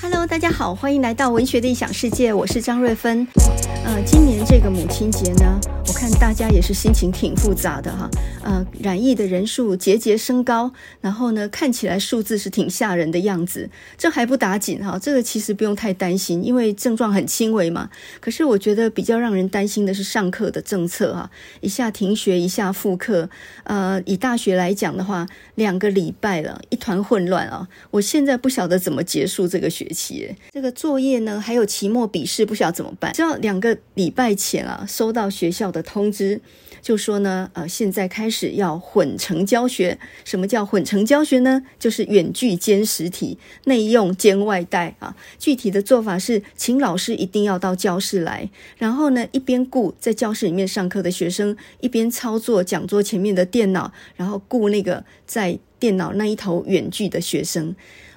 Hello，大家好，欢迎来到文学的异想世界，我是张瑞芬。呃，今年这个母亲节呢，看大家也是心情挺复杂的哈。呃，染疫的人数节节升高，然后呢，看起来数字是挺吓人的样子。这还不打紧哈，这个其实不用太担心，因为症状很轻微嘛。可是我觉得比较让人担心的是上课的政策哈，一下停学，一下复课。呃，以大学来讲的话，两个礼拜了，一团混乱啊。我现在不晓得怎么结束这个学期，这个作业呢，还有期末笔试，不晓得怎么办。知道两个礼拜前啊，收到学校的通知，就说呢，呃，现在开始要混成教学。什么叫混成教学呢？就是远距兼实体，内用兼外带啊。具体的做法是，请老师一定要到教室来，然后呢，一边顾在教室里面上课的学生，一边操作讲桌前面的电脑，然后顾那个在电脑那一头远距的学生。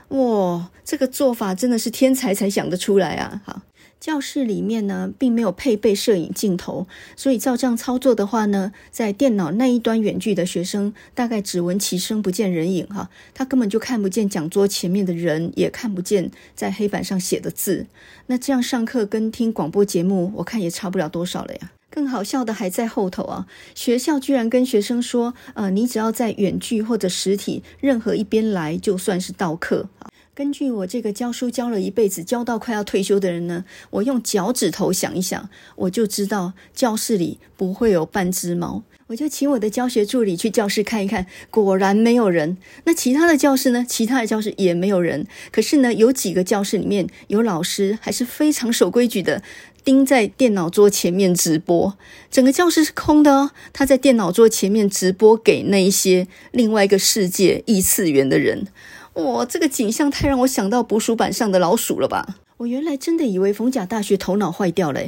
哇，这个做法真的是天才才想得出来啊！好，教室里面呢，并没有配备摄影镜头，所以照这样操作的话呢，在电脑那一端远距的学生，大概只闻其声不见人影哈，他根本就看不见讲桌前面的人，也看不见在黑板上写的字。那这样上课跟听广播节目，我看也差不了多少了呀。更好笑的还在后头啊！学校居然跟学生说：“呃，你只要在远距或者实体任何一边来，就算是到课啊。”根据我这个教书教了一辈子、教到快要退休的人呢，我用脚趾头想一想，我就知道教室里不会有半只猫。我就请我的教学助理去教室看一看，果然没有人。那其他的教室呢？其他的教室也没有人。可是呢，有几个教室里面有老师，还是非常守规矩的。盯在电脑桌前面直播，整个教室是空的哦。他在电脑桌前面直播给那一些另外一个世界异次元的人，哇，这个景象太让我想到捕鼠板上的老鼠了吧！我原来真的以为逢甲大学头脑坏掉了，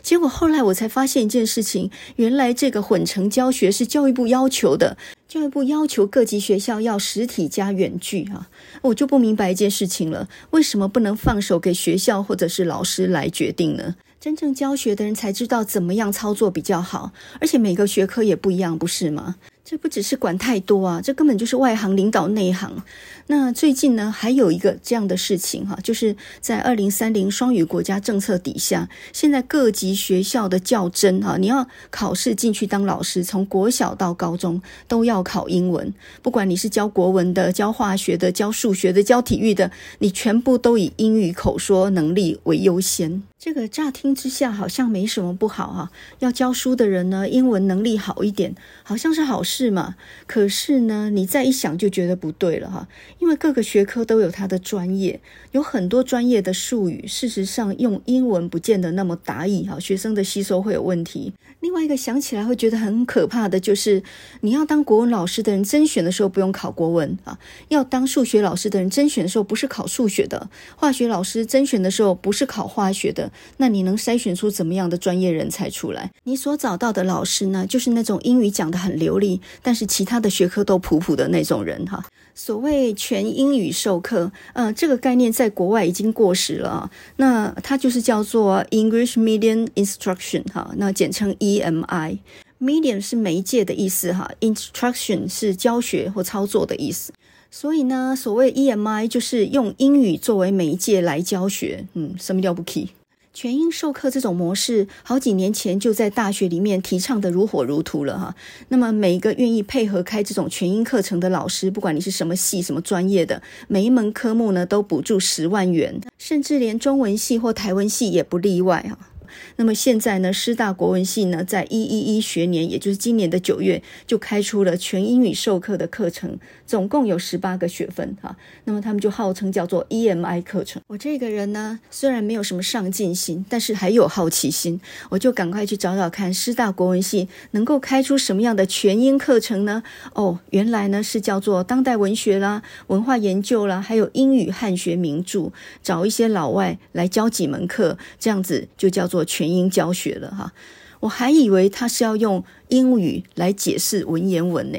结果后来我才发现一件事情，原来这个混成教学是教育部要求的，教育部要求各级学校要实体加远距啊，我就不明白一件事情了，为什么不能放手给学校或者是老师来决定呢？真正教学的人才知道怎么样操作比较好，而且每个学科也不一样，不是吗？这不只是管太多啊，这根本就是外行领导内行。那最近呢，还有一个这样的事情哈，就是在二零三零双语国家政策底下，现在各级学校的教真哈，你要考试进去当老师，从国小到高中都要考英文。不管你是教国文的、教化学的、教数学的、教体育的，你全部都以英语口说能力为优先。这个乍听之下好像没什么不好哈，要教书的人呢，英文能力好一点，好像是好事嘛。可是呢，你再一想就觉得不对了哈，因为各个学科都有它的专业，有很多专业的术语，事实上用英文不见得那么达意哈，学生的吸收会有问题。另外一个想起来会觉得很可怕的就是，你要当国文老师的人甄选的时候不用考国文啊，要当数学老师的人甄选的时候不是考数学的，化学老师甄选的时候不是考化学的。那你能筛选出怎么样的专业人才出来？你所找到的老师呢，就是那种英语讲得很流利，但是其他的学科都普普的那种人哈。所谓全英语授课，呃，这个概念在国外已经过时了啊。那它就是叫做 English Medium Instruction 哈，那简称 EMI。Medium 是媒介的意思哈，Instruction 是教学或操作的意思。所以呢，所谓 EMI 就是用英语作为媒介来教学，嗯，什么了不起？全英授课这种模式，好几年前就在大学里面提倡的如火如荼了哈。那么每一个愿意配合开这种全英课程的老师，不管你是什么系、什么专业的，每一门科目呢都补助十万元，甚至连中文系或台文系也不例外哈。那么现在呢，师大国文系呢，在一一一学年，也就是今年的九月，就开出了全英语授课的课程，总共有十八个学分哈。那么他们就号称叫做 EMI 课程。我这个人呢，虽然没有什么上进心，但是还有好奇心，我就赶快去找找看师大国文系能够开出什么样的全英课程呢？哦，原来呢是叫做当代文学啦、文化研究啦，还有英语汉学名著，找一些老外来教几门课，这样子就叫做。全英教学了哈，我还以为他是要用英语来解释文言文呢。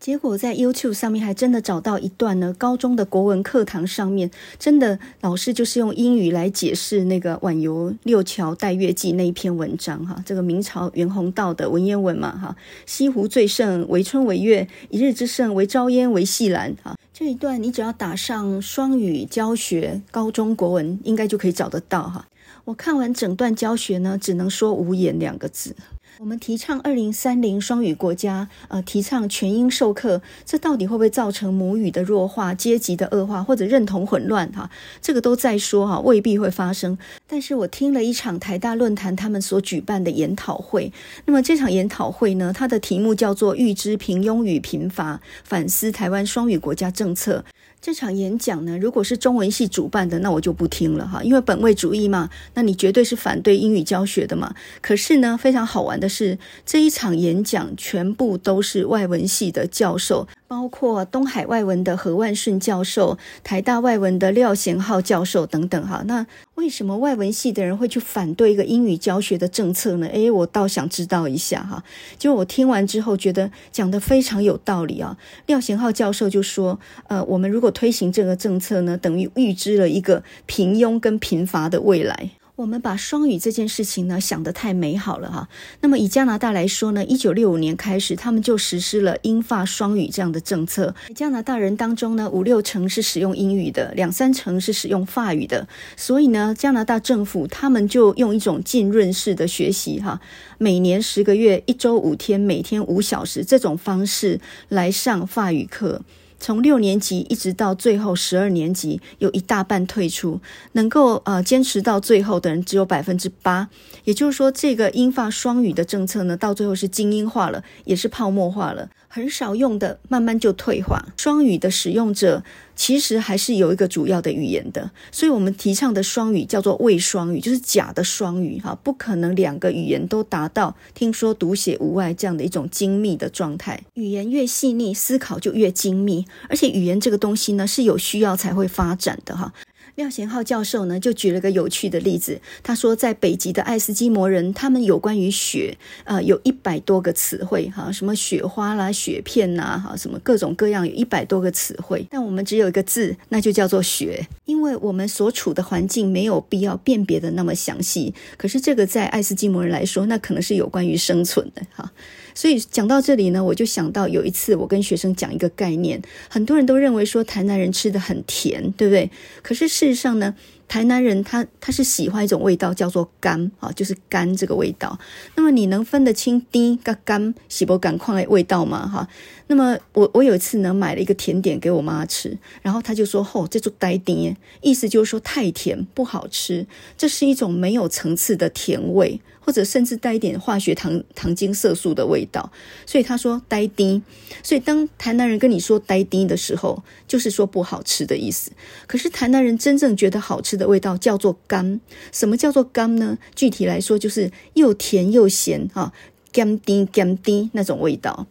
结果在 YouTube 上面还真的找到一段呢，高中的国文课堂上面，真的老师就是用英语来解释那个《晚游六桥待月记》那一篇文章哈，这个明朝袁宏道的文言文嘛哈，西湖最盛为春为月，一日之盛为朝烟为夕岚哈，这一段你只要打上双语教学高中国文，应该就可以找得到哈。我看完整段教学呢，只能说无言两个字。我们提倡二零三零双语国家，呃，提倡全英授课，这到底会不会造成母语的弱化、阶级的恶化或者认同混乱？哈，这个都在说哈，未必会发生。但是我听了一场台大论坛他们所举办的研讨会，那么这场研讨会呢，它的题目叫做“预知平庸与贫乏，反思台湾双语国家政策”。这场演讲呢，如果是中文系主办的，那我就不听了哈，因为本位主义嘛，那你绝对是反对英语教学的嘛。可是呢，非常好玩的是，这一场演讲全部都是外文系的教授。包括东海外文的何万顺教授、台大外文的廖贤浩教授等等哈。那为什么外文系的人会去反对一个英语教学的政策呢？诶，我倒想知道一下哈。就我听完之后觉得讲得非常有道理啊。廖贤浩教授就说：呃，我们如果推行这个政策呢，等于预知了一个平庸跟贫乏的未来。我们把双语这件事情呢想得太美好了哈。那么以加拿大来说呢，一九六五年开始，他们就实施了英法双语这样的政策。加拿大人当中呢，五六成是使用英语的，两三成是使用法语的。所以呢，加拿大政府他们就用一种浸润式的学习哈，每年十个月，一周五天，每天五小时这种方式来上法语课。从六年级一直到最后十二年级，有一大半退出，能够呃坚持到最后的人只有百分之八。也就是说，这个英法双语的政策呢，到最后是精英化了，也是泡沫化了，很少用的，慢慢就退化。双语的使用者。其实还是有一个主要的语言的，所以我们提倡的双语叫做伪双语，就是假的双语哈，不可能两个语言都达到听说读写无碍这样的一种精密的状态。语言越细腻，思考就越精密，而且语言这个东西呢，是有需要才会发展的哈。廖贤浩教授呢，就举了个有趣的例子。他说，在北极的爱斯基摩人，他们有关于雪，呃，有一百多个词汇，哈，什么雪花啦、雪片呐，哈，什么各种各样，有一百多个词汇。但我们只有一个字，那就叫做雪，因为我们所处的环境没有必要辨别的那么详细。可是这个在爱斯基摩人来说，那可能是有关于生存的，哈。所以讲到这里呢，我就想到有一次我跟学生讲一个概念，很多人都认为说台南人吃得很甜，对不对？可是事实上呢，台南人他他是喜欢一种味道叫做甘啊，就是甘这个味道。那么你能分得清低跟甘是不同款的味道吗？哈。那么我我有一次呢买了一个甜点给我妈吃，然后她就说：“吼、哦，这就带甜，意思就是说太甜不好吃，这是一种没有层次的甜味。”或者甚至带一点化学糖、糖精、色素的味道，所以他说“呆滴”。所以当台南人跟你说“呆滴”的时候，就是说不好吃的意思。可是台南人真正觉得好吃的味道叫做“甘”。什么叫做“甘”呢？具体来说，就是又甜又咸啊，甘滴甘滴那种味道。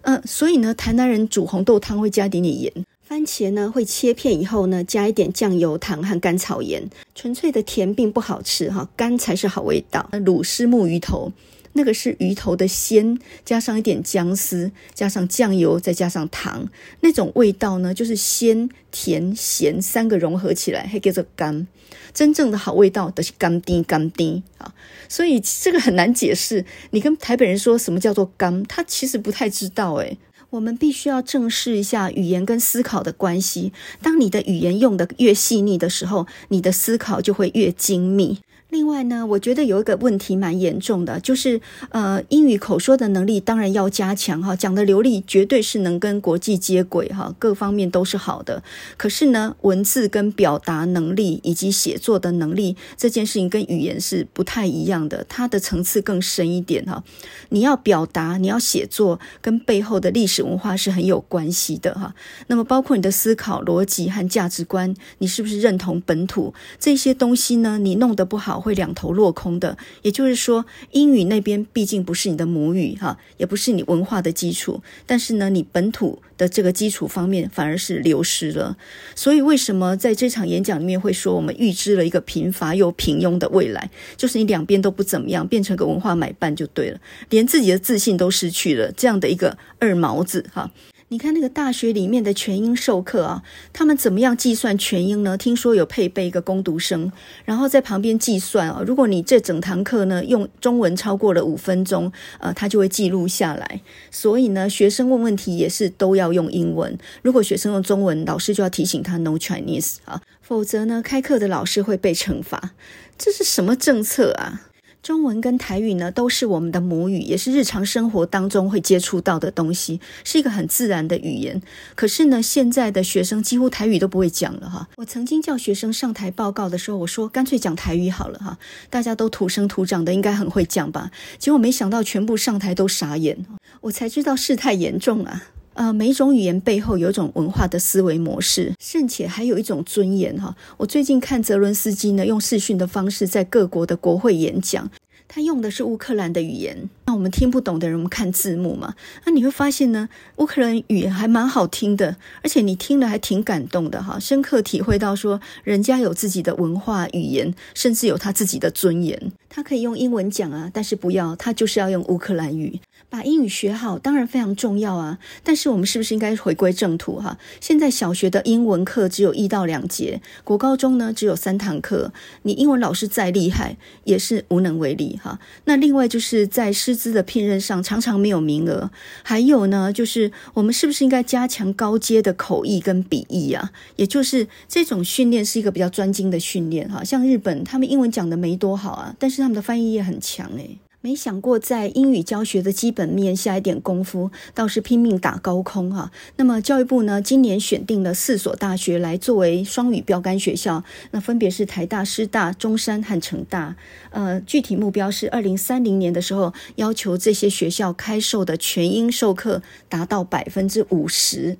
嗯、所以呢，台南人煮红豆汤会加一点点盐。番茄呢，会切片以后呢，加一点酱油、糖和甘草盐。纯粹的甜并不好吃哈，甘才是好味道。卤虱目鱼头，那个是鱼头的鲜，加上一点姜丝，加上酱油，再加上糖，那种味道呢，就是鲜甜咸三个融合起来，还叫做甘。真正的好味道都是甘甜甘甜啊，所以这个很难解释。你跟台北人说什么叫做甘，他其实不太知道诶。我们必须要正视一下语言跟思考的关系。当你的语言用得越细腻的时候，你的思考就会越精密。另外呢，我觉得有一个问题蛮严重的，就是呃，英语口说的能力当然要加强哈，讲的流利绝对是能跟国际接轨哈，各方面都是好的。可是呢，文字跟表达能力以及写作的能力这件事情跟语言是不太一样的，它的层次更深一点哈。你要表达，你要写作，跟背后的历史文化是很有关系的哈。那么包括你的思考逻辑和价值观，你是不是认同本土这些东西呢？你弄得不好。会两头落空的，也就是说，英语那边毕竟不是你的母语哈，也不是你文化的基础，但是呢，你本土的这个基础方面反而是流失了。所以，为什么在这场演讲里面会说我们预知了一个贫乏又平庸的未来？就是你两边都不怎么样，变成个文化买办就对了，连自己的自信都失去了，这样的一个二毛子哈。你看那个大学里面的全英授课啊，他们怎么样计算全英呢？听说有配备一个工读生，然后在旁边计算啊。如果你这整堂课呢用中文超过了五分钟，呃，他就会记录下来。所以呢，学生问问题也是都要用英文。如果学生用中文，老师就要提醒他 No Chinese 啊，否则呢，开课的老师会被惩罚。这是什么政策啊？中文跟台语呢，都是我们的母语，也是日常生活当中会接触到的东西，是一个很自然的语言。可是呢，现在的学生几乎台语都不会讲了哈。我曾经叫学生上台报告的时候，我说干脆讲台语好了哈，大家都土生土长的，应该很会讲吧？结果没想到全部上台都傻眼，我才知道事态严重啊。呃，每一种语言背后有一种文化的思维模式，甚且还有一种尊严哈。我最近看泽伦斯基呢，用视讯的方式在各国的国会演讲。他用的是乌克兰的语言，那我们听不懂的人，我们看字幕嘛。那你会发现呢，乌克兰语言还蛮好听的，而且你听了还挺感动的哈，深刻体会到说人家有自己的文化语言，甚至有他自己的尊严。他可以用英文讲啊，但是不要，他就是要用乌克兰语。把英语学好当然非常重要啊，但是我们是不是应该回归正途哈？现在小学的英文课只有一到两节，国高中呢只有三堂课，你英文老师再厉害也是无能为力哈。那另外就是在师资的聘任上常常没有名额，还有呢就是我们是不是应该加强高阶的口译跟笔译啊？也就是这种训练是一个比较专精的训练哈。像日本他们英文讲的没多好啊，但是他们的翻译也很强诶。没想过在英语教学的基本面下一点功夫，倒是拼命打高空哈。那么教育部呢，今年选定了四所大学来作为双语标杆学校，那分别是台大、师大、中山和成大。呃，具体目标是二零三零年的时候，要求这些学校开授的全英授课达到百分之五十。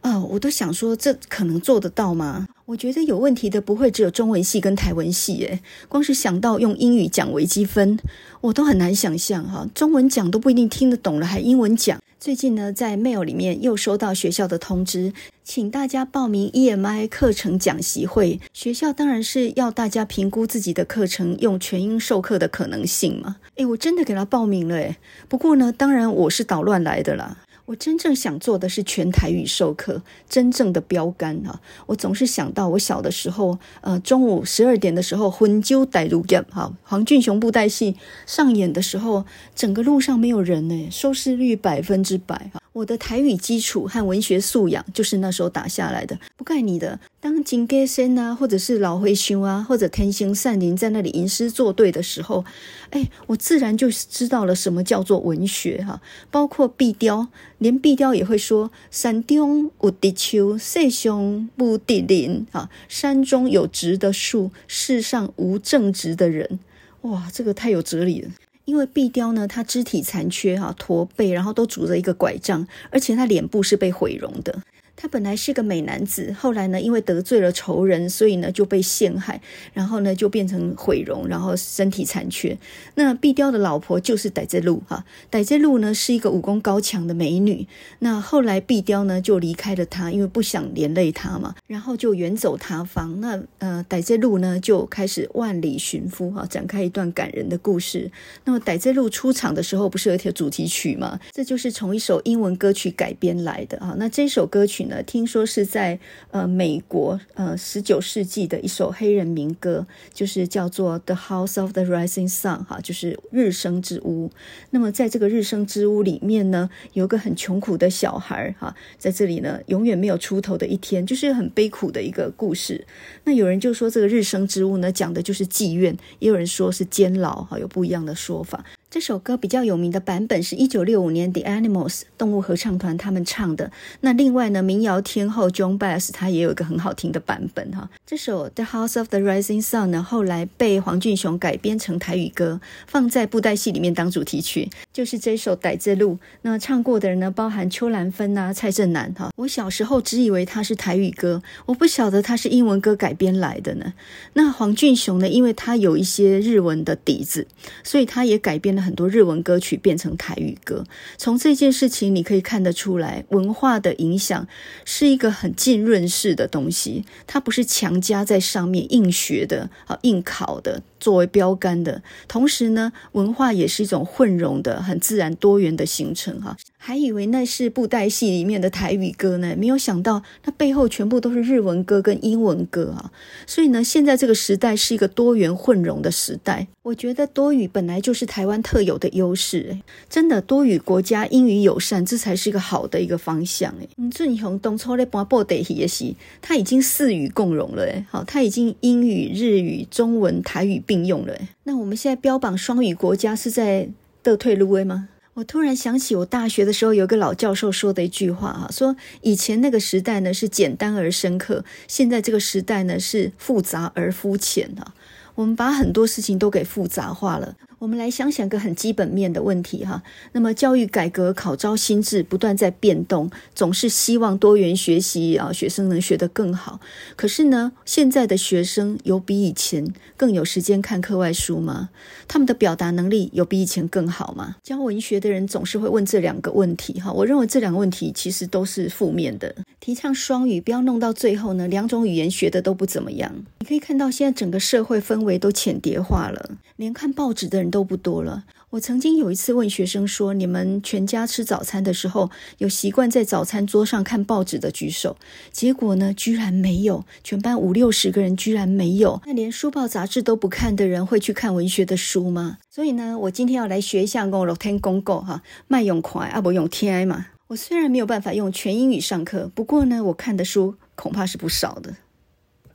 啊、我都想说，这可能做得到吗？我觉得有问题的不会只有中文系跟台文系，诶，光是想到用英语讲微积分，我都很难想象哈。中文讲都不一定听得懂了，还英文讲。最近呢，在 mail 里面又收到学校的通知，请大家报名 EMI 课程讲习会。学校当然是要大家评估自己的课程用全英授课的可能性嘛。诶，我真的给他报名了，诶，不过呢，当然我是捣乱来的啦。我真正想做的是全台语授课，真正的标杆啊！我总是想到我小的时候，呃，中午十二点的时候，魂揪带入演哈，黄俊雄布袋戏上演的时候，整个路上没有人呢，收视率百分之百。我的台语基础和文学素养就是那时候打下来的，不盖你的。当金戈森啊，或者是老灰熊啊，或者天星善林在那里吟诗作对的时候，哎，我自然就知道了什么叫做文学哈。包括壁雕，连壁雕也会说：“山中有直树，世上无直林。”啊，山中有直的树，世上无正直的人。哇，这个太有哲理了。因为壁雕呢，他肢体残缺哈，驼背，然后都拄着一个拐杖，而且他脸部是被毁容的。他本来是个美男子，后来呢，因为得罪了仇人，所以呢就被陷害，然后呢就变成毁容，然后身体残缺。那碧雕的老婆就是傣之路哈，傣之路呢是一个武功高强的美女。那后来碧雕呢就离开了他，因为不想连累他嘛，然后就远走他方。那呃傣之路呢就开始万里寻夫哈，展开一段感人的故事。那么傣之路出场的时候不是有一条主题曲吗？这就是从一首英文歌曲改编来的啊。那这首歌曲。听说是在呃美国呃十九世纪的一首黑人民歌，就是叫做《The House of the Rising Sun》哈，就是日升之屋。那么在这个日升之屋里面呢，有个很穷苦的小孩哈，在这里呢永远没有出头的一天，就是很悲苦的一个故事。那有人就说这个日升之屋呢，讲的就是妓院，也有人说是监牢哈，有不一样的说法。这首歌比较有名的版本是一九六五年 The Animals 动物合唱团他们唱的。那另外呢，民谣天后 Joan Baez 他也有一个很好听的版本哈。这首 The House of the Rising Sun 呢，后来被黄俊雄改编成台语歌，放在布袋戏里面当主题曲，就是这首《傣字路》。那唱过的人呢，包含邱兰芬啊、蔡振南哈。我小时候只以为它是台语歌，我不晓得它是英文歌改编来的呢。那黄俊雄呢，因为他有一些日文的底子，所以他也改编。很多日文歌曲变成台语歌，从这件事情你可以看得出来，文化的影响是一个很浸润式的东西，它不是强加在上面硬学的啊，硬考的作为标杆的。同时呢，文化也是一种混融的、很自然多元的形成哈。还以为那是布袋戏里面的台语歌呢，没有想到那背后全部都是日文歌跟英文歌啊！所以呢，现在这个时代是一个多元混融的时代。我觉得多语本来就是台湾特有的优势，诶，真的多语国家英语友善，这才是一个好的一个方向，诶。嗯，俊雄当初在播布袋戏的时，他已经四语共融了，诶，好，他已经英语、日语、中文、台语并用了，诶。那我们现在标榜双语国家是在倒退路威吗？我突然想起，我大学的时候有个老教授说的一句话哈，说以前那个时代呢是简单而深刻，现在这个时代呢是复杂而肤浅啊。我们把很多事情都给复杂化了。我们来想想个很基本面的问题哈。那么教育改革、考招新制不断在变动，总是希望多元学习啊，学生能学得更好。可是呢，现在的学生有比以前更有时间看课外书吗？他们的表达能力有比以前更好吗？教文学的人总是会问这两个问题哈。我认为这两个问题其实都是负面的。提倡双语，不要弄到最后呢，两种语言学的都不怎么样。你可以看到现在整个社会氛围都浅叠化了，连看报纸的人都不多了。我曾经有一次问学生说：“你们全家吃早餐的时候，有习惯在早餐桌上看报纸的举手。”结果呢，居然没有，全班五六十个人居然没有。那连书报杂志都不看的人，会去看文学的书吗？所以呢，我今天要来学一下我老天公告哈，卖用快啊不用天嘛。我虽然没有办法用全英语上课，不过呢，我看的书恐怕是不少的。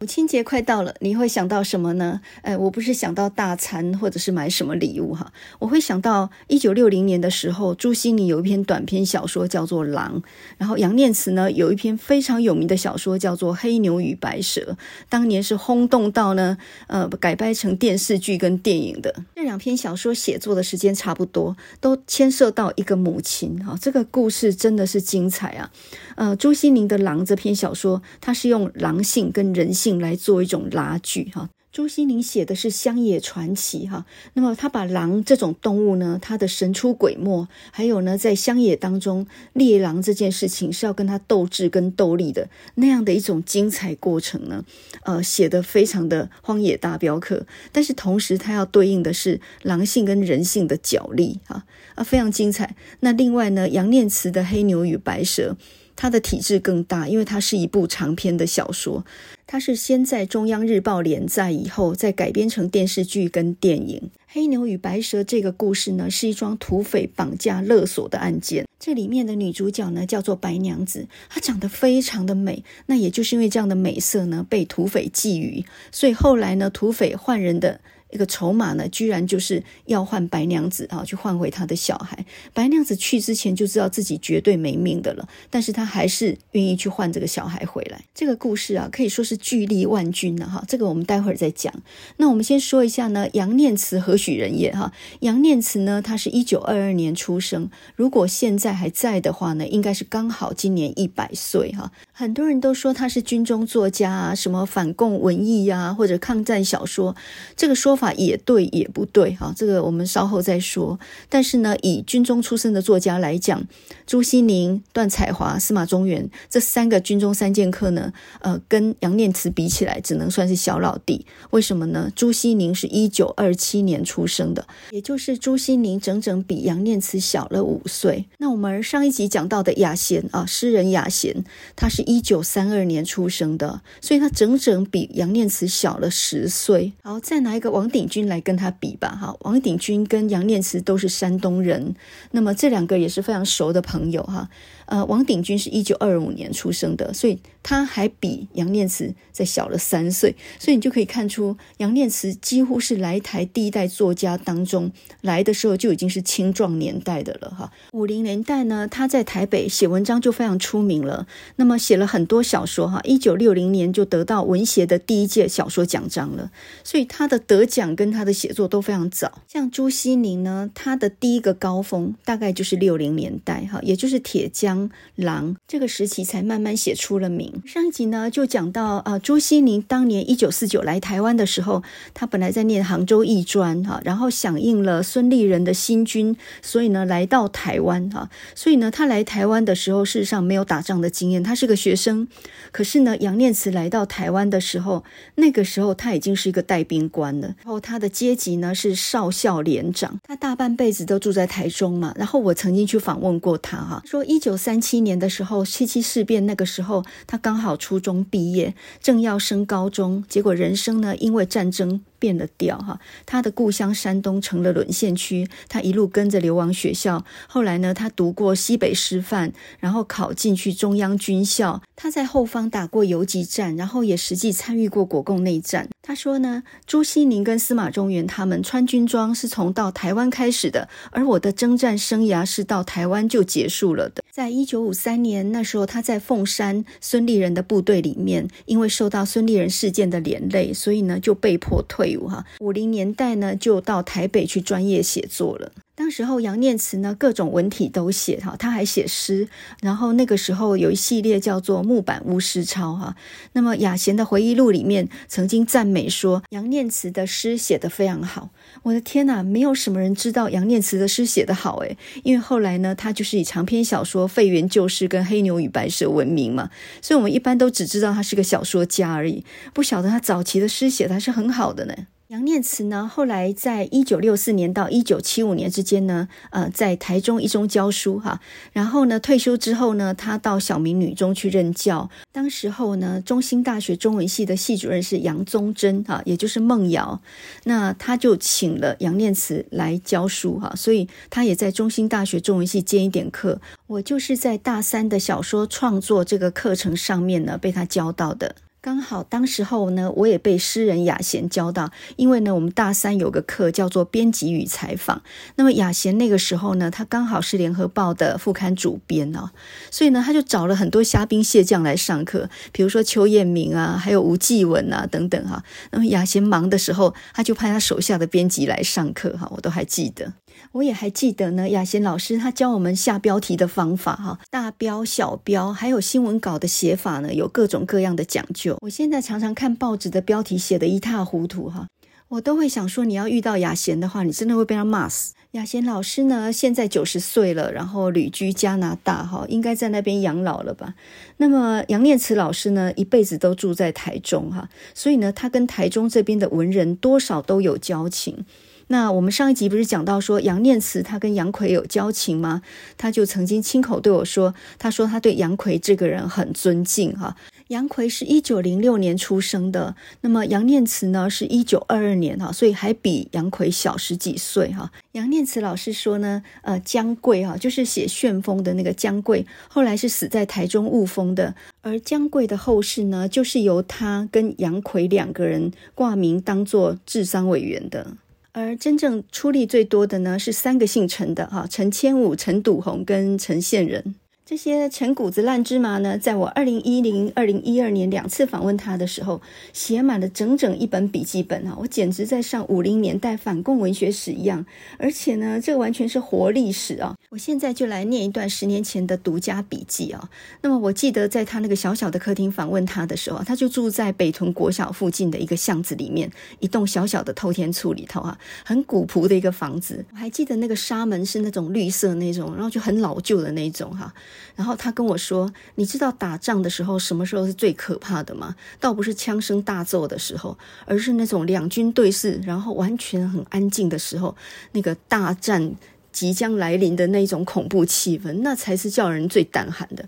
母亲节快到了，你会想到什么呢？呃，我不是想到大餐或者是买什么礼物哈，我会想到一九六零年的时候，朱西甯有一篇短篇小说叫做《狼》，然后杨念慈呢有一篇非常有名的小说叫做《黑牛与白蛇》，当年是轰动到呢，呃，改编成电视剧跟电影的。这两篇小说写作的时间差不多，都牵涉到一个母亲哈，这个故事真的是精彩啊。呃，朱西甯的《狼》这篇小说，它是用狼性跟人性。来做一种拉锯哈，朱西甯写的是乡野传奇哈，那么他把狼这种动物呢，它的神出鬼没，还有呢，在乡野当中猎狼这件事情是要跟他斗智跟斗力的那样的一种精彩过程呢，呃，写得非常的荒野大镖客，但是同时他要对应的是狼性跟人性的角力啊啊，非常精彩。那另外呢，杨念慈的《黑牛与白蛇》。它的体质更大，因为它是一部长篇的小说，它是先在中央日报连载，以后再改编成电视剧跟电影。黑牛与白蛇这个故事呢，是一桩土匪绑架勒索的案件。这里面的女主角呢，叫做白娘子，她长得非常的美。那也就是因为这样的美色呢，被土匪觊觎，所以后来呢，土匪换人的。一个筹码呢，居然就是要换白娘子啊，去换回他的小孩。白娘子去之前就知道自己绝对没命的了，但是他还是愿意去换这个小孩回来。这个故事啊，可以说是巨力万钧了哈。这个我们待会儿再讲。那我们先说一下呢，杨念慈何许人也哈？杨念慈呢，他是一九二二年出生，如果现在还在的话呢，应该是刚好今年一百岁哈。很多人都说他是军中作家啊，什么反共文艺呀、或者抗战小说，这个说法。也对，也不对，哈，这个我们稍后再说。但是呢，以军中出身的作家来讲，朱西甯、段彩华、司马中原这三个军中三剑客呢，呃，跟杨念慈比起来，只能算是小老弟。为什么呢？朱西甯是一九二七年出生的，也就是朱西甯整整比杨念慈小了五岁。那我们上一集讲到的雅贤啊，诗人雅贤，他是一九三二年出生的，所以他整整比杨念慈小了十岁。好，再拿一个王鼎钧来跟他比吧，哈，王鼎钧跟杨念慈都是山东人，那么这两个也是非常熟的朋友，哈。呃，王鼎钧是一九二五年出生的，所以他还比杨念慈再小了三岁，所以你就可以看出杨念慈几乎是来台第一代作家当中来的时候就已经是青壮年代的了哈。五零年代呢，他在台北写文章就非常出名了，那么写了很多小说哈。一九六零年就得到文协的第一届小说奖章了，所以他的得奖跟他的写作都非常早。像朱西甯呢，他的第一个高峰大概就是六零年代哈，也就是铁匠。狼这个时期才慢慢写出了名。上一集呢就讲到啊，朱西宁当年一九四九来台湾的时候，他本来在念杭州艺专哈，然后响应了孙立人的新军，所以呢来到台湾哈，所以呢他来台湾的时候事实上没有打仗的经验，他是个学生。可是呢，杨念慈来到台湾的时候，那个时候他已经是一个带兵官了，然后他的阶级呢是少校连长。他大半辈子都住在台中嘛。然后我曾经去访问过他，哈，说一九三七年的时候，七七事变那个时候，他刚好初中毕业，正要升高中，结果人生呢因为战争。变了调哈，他的故乡山东成了沦陷区，他一路跟着流亡学校。后来呢，他读过西北师范，然后考进去中央军校。他在后方打过游击战，然后也实际参与过国共内战。他说呢，朱锡宁跟司马中原他们穿军装是从到台湾开始的，而我的征战生涯是到台湾就结束了的。在一九五三年那时候，他在凤山孙立人的部队里面，因为受到孙立人事件的连累，所以呢就被迫退。五零年代呢，就到台北去专业写作了。当时候杨念慈呢，各种文体都写哈，他还写诗。然后那个时候有一系列叫做《木板屋诗抄》哈。那么雅贤的回忆录里面曾经赞美说，杨念慈的诗写得非常好。我的天哪，没有什么人知道杨念慈的诗写得好诶，因为后来呢，他就是以长篇小说《废园旧事》跟《黑牛与白蛇》闻名嘛，所以我们一般都只知道他是个小说家而已，不晓得他早期的诗写的还是很好的呢。杨念慈呢，后来在一九六四年到一九七五年之间呢，呃，在台中一中教书哈。然后呢，退休之后呢，他到小明女中去任教。当时候呢，中兴大学中文系的系主任是杨宗楨哈，也就是孟瑶。那他就请了杨念慈来教书哈，所以他也在中兴大学中文系兼一点课。我就是在大三的小说创作这个课程上面呢，被他教到的。刚好当时候呢，我也被诗人雅贤教到，因为呢，我们大三有个课叫做编辑与采访。那么雅贤那个时候呢，他刚好是联合报的副刊主编哦，所以呢，他就找了很多虾兵蟹将来上课，比如说邱彦明啊，还有吴继文啊等等哈。那么雅贤忙的时候，他就派他手下的编辑来上课哈，我都还记得。我也还记得呢，雅贤老师他教我们下标题的方法哈，大标、小标，还有新闻稿的写法呢，有各种各样的讲究。我现在常常看报纸的标题写得一塌糊涂哈，我都会想说，你要遇到雅贤的话，你真的会被他骂死。雅贤老师呢，现在九十岁了，然后旅居加拿大哈，应该在那边养老了吧？那么杨念慈老师呢，一辈子都住在台中哈，所以呢，他跟台中这边的文人多少都有交情。那我们上一集不是讲到说杨念慈他跟杨逵有交情吗？他就曾经亲口对我说，他说他对杨逵这个人很尊敬哈。杨逵是一九零六年出生的，那么杨念慈呢是一九二二年哈，所以还比杨逵小十几岁哈。杨念慈老师说呢，呃，姜贵哈就是写旋风的那个姜贵，后来是死在台中雾峰的，而姜贵的后事呢，就是由他跟杨逵两个人挂名当做治丧委员的。而真正出力最多的呢，是三个姓陈的哈，陈千武、陈笃红跟陈宪仁。这些陈谷子烂芝麻呢，在我二零一零、二零一二年两次访问他的时候，写满了整整一本笔记本啊！我简直在上五零年代反共文学史一样，而且呢，这个完全是活历史啊！我现在就来念一段十年前的独家笔记啊。那么我记得在他那个小小的客厅访问他的时候，他就住在北屯国小附近的一个巷子里面，一栋小小的透天厝里头啊，很古朴的一个房子。我还记得那个纱门是那种绿色那种，然后就很老旧的那种哈。然后他跟我说：“你知道打仗的时候什么时候是最可怕的吗？倒不是枪声大作的时候，而是那种两军对视，然后完全很安静的时候，那个大战即将来临的那种恐怖气氛，那才是叫人最胆寒的。”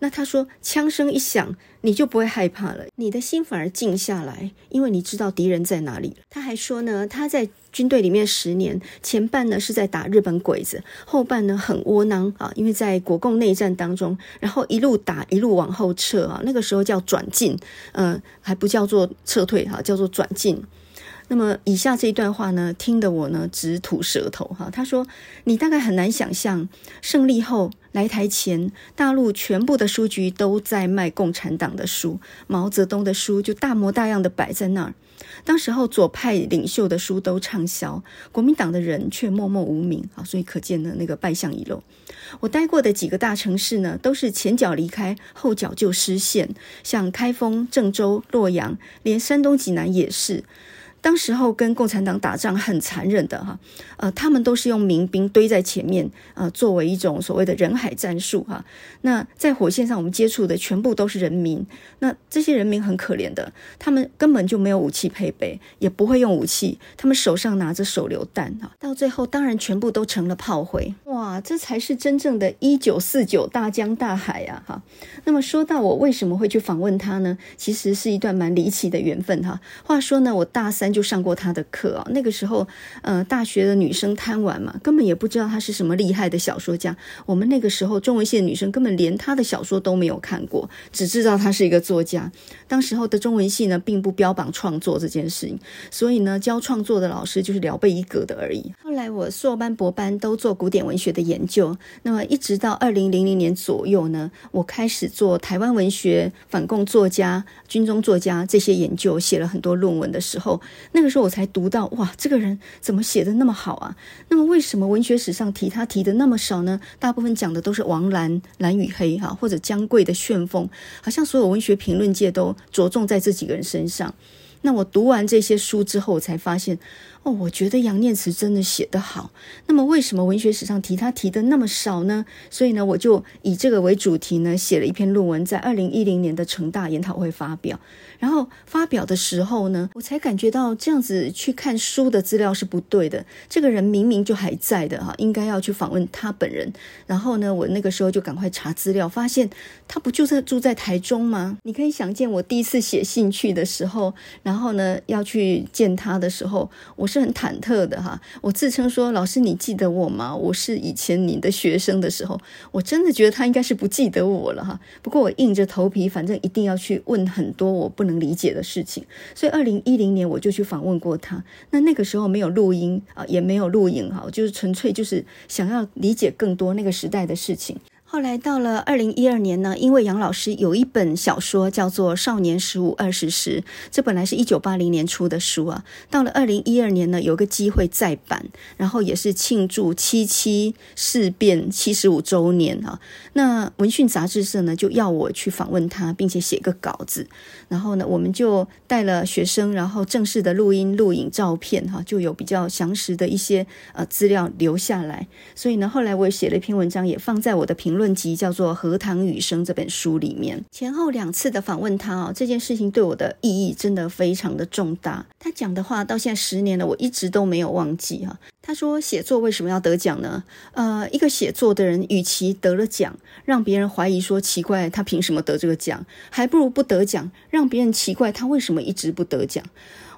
那他说，枪声一响，你就不会害怕了，你的心反而静下来，因为你知道敌人在哪里。他还说呢，他在军队里面十年，前半呢是在打日本鬼子，后半呢很窝囊啊，因为在国共内战当中，然后一路打一路往后撤啊，那个时候叫转进，嗯，还不叫做撤退哈，叫做转进。那么以下这一段话呢，听得我呢直吐舌头哈。他说：“你大概很难想象，胜利后来台前，大陆全部的书局都在卖共产党的书，毛泽东的书就大模大样的摆在那儿。当时候左派领袖的书都畅销，国民党的人却默默无名啊。所以可见呢，那个败相已露。我待过的几个大城市呢，都是前脚离开，后脚就失陷，像开封、郑州、洛阳，连山东济南也是。”当时候跟共产党打仗很残忍的哈，呃，他们都是用民兵堆在前面，呃，作为一种所谓的人海战术哈。那在火线上，我们接触的全部都是人民，那这些人民很可怜的，他们根本就没有武器配备，也不会用武器，他们手上拿着手榴弹哈，到最后当然全部都成了炮灰。哇，这才是真正的一九四九大江大海呀哈。那么说到我为什么会去访问他呢？其实是一段蛮离奇的缘分哈。话说呢，我大三就上过他的课啊。那个时候，呃，大学的女生贪玩嘛，根本也不知道他是什么厉害的小说家。我们那个时候中文系的女生根本连他的小说都没有看过，只知道他是一个作家。当时候的中文系呢，并不标榜创作这件事情，所以呢，教创作的老师就是聊备一格的而已。后来我硕班、博班都做古典文学的研究，那么一直到二零零零年左右呢，我开始做台湾文学、反共作家、军中作家这些研究，写了很多论文的时候，那个时候我才读到，哇，这个人怎么写得那么好啊？那么为什么文学史上提他提的那么少呢？大部分讲的都是王兰、蓝与黑哈，或者姜贵的旋风，好像所有文学评论界都着重在这几个人身上。那我读完这些书之后，我才发现。哦，我觉得杨念慈真的写得好。那么为什么文学史上提他提的那么少呢？所以呢，我就以这个为主题呢，写了一篇论文，在二零一零年的成大研讨会发表。然后发表的时候呢，我才感觉到这样子去看书的资料是不对的。这个人明明就还在的哈，应该要去访问他本人。然后呢，我那个时候就赶快查资料，发现他不就是住在台中吗？你可以想见我第一次写信去的时候，然后呢要去见他的时候，我。是很忐忑的哈，我自称说，老师，你记得我吗？我是以前你的学生的时候，我真的觉得他应该是不记得我了哈。不过我硬着头皮，反正一定要去问很多我不能理解的事情，所以二零一零年我就去访问过他。那那个时候没有录音啊，也没有录影哈，就是纯粹就是想要理解更多那个时代的事情。后来到了二零一二年呢，因为杨老师有一本小说叫做《少年十五二十时》，这本来是一九八零年出的书啊。到了二零一二年呢，有个机会再版，然后也是庆祝七七事变七十五周年啊。那文讯杂志社呢就要我去访问他，并且写个稿子。然后呢，我们就带了学生，然后正式的录音、录影、照片哈，就有比较详实的一些呃资料留下来。所以呢，后来我也写了一篇文章，也放在我的评论。集叫做《荷塘雨声》这本书里面，前后两次的访问他啊，这件事情对我的意义真的非常的重大。他讲的话到现在十年了，我一直都没有忘记哈。他说：“写作为什么要得奖呢？呃，一个写作的人，与其得了奖，让别人怀疑说奇怪，他凭什么得这个奖，还不如不得奖，让别人奇怪他为什么一直不得奖。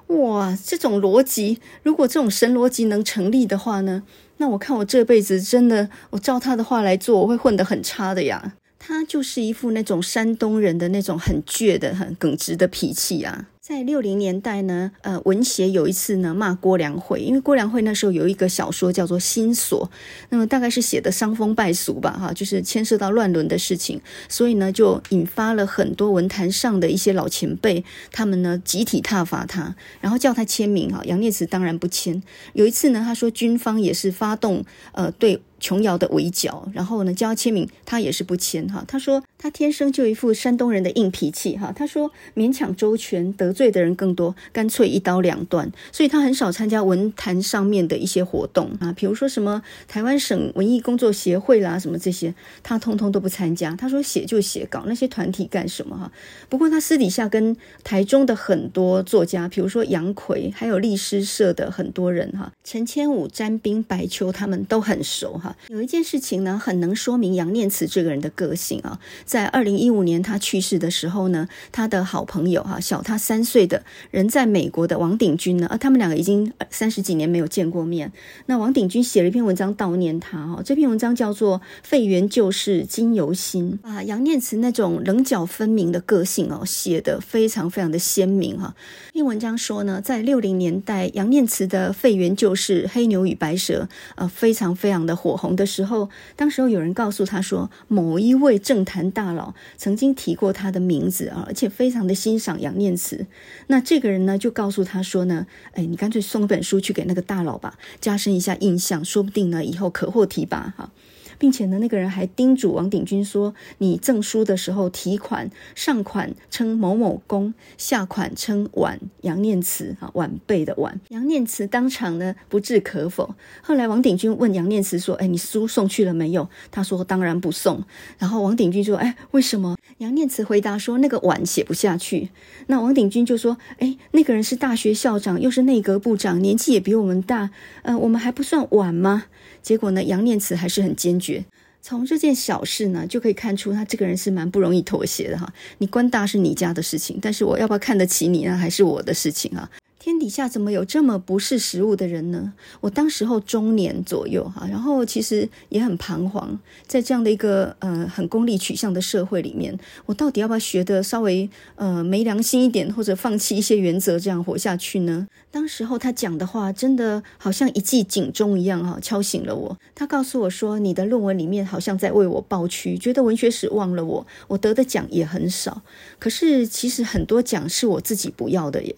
哇，这种逻辑，如果这种神逻辑能成立的话呢？”那我看我这辈子真的，我照他的话来做，我会混得很差的呀。他就是一副那种山东人的那种很倔的、很耿直的脾气啊。在六零年代呢，呃，文协有一次呢骂郭良慧，因为郭良慧那时候有一个小说叫做《心锁》，那么大概是写的伤风败俗吧，哈，就是牵涉到乱伦的事情，所以呢就引发了很多文坛上的一些老前辈，他们呢集体挞伐他，然后叫他签名，哈，杨念慈当然不签。有一次呢，他说军方也是发动，呃，对。琼瑶的围剿，然后呢，叫他签名，他也是不签哈。他说他天生就一副山东人的硬脾气哈。他说勉强周全，得罪的人更多，干脆一刀两断。所以他很少参加文坛上面的一些活动啊，比如说什么台湾省文艺工作协会啦，什么这些，他通通都不参加。他说写就写，搞那些团体干什么哈？不过他私底下跟台中的很多作家，比如说杨奎，还有律师社的很多人哈，陈千武、詹冰、白秋，他们都很熟哈。有一件事情呢，很能说明杨念慈这个人的个性啊。在二零一五年他去世的时候呢，他的好朋友哈，小他三岁的人在美国的王鼎钧呢，啊，他们两个已经三十几年没有见过面。那王鼎钧写了一篇文章悼念他哈，这篇文章叫做《废园旧事今犹新》，啊，杨念慈那种棱角分明的个性哦，写得非常非常的鲜明哈。这篇文章说呢，在六零年代，杨念慈的《废园旧事》《黑牛与白蛇》呃，非常非常的火红的时候，当时候有人告诉他说，某一位政坛大佬曾经提过他的名字啊，而且非常的欣赏杨念慈。那这个人呢，就告诉他说呢，哎，你干脆送本书去给那个大佬吧，加深一下印象，说不定呢以后可获提拔哈。并且呢，那个人还叮嘱王鼎钧说：“你赠书的时候提款，上款称某某公，下款称晚杨念慈啊，晚辈的晚。”杨念慈当场呢不置可否。后来王鼎钧问杨念慈说：“哎，你书送去了没有？”他说：“当然不送。”然后王鼎钧说：“哎，为什么？”杨念慈回答说：“那个晚写不下去。”那王鼎钧就说：“哎，那个人是大学校长，又是内阁部长，年纪也比我们大，呃，我们还不算晚吗？”结果呢，杨念慈还是很坚决。从这件小事呢，就可以看出他这个人是蛮不容易妥协的哈。你官大是你家的事情，但是我要不要看得起你呢，还是我的事情啊。天底下怎么有这么不识时务的人呢？我当时候中年左右哈，然后其实也很彷徨，在这样的一个呃很功利取向的社会里面，我到底要不要学得稍微呃没良心一点，或者放弃一些原则，这样活下去呢？当时候他讲的话真的好像一记警钟一样哈，敲醒了我。他告诉我说：“你的论文里面好像在为我抱屈，觉得文学史忘了我，我得的奖也很少。可是其实很多奖是我自己不要的耶。”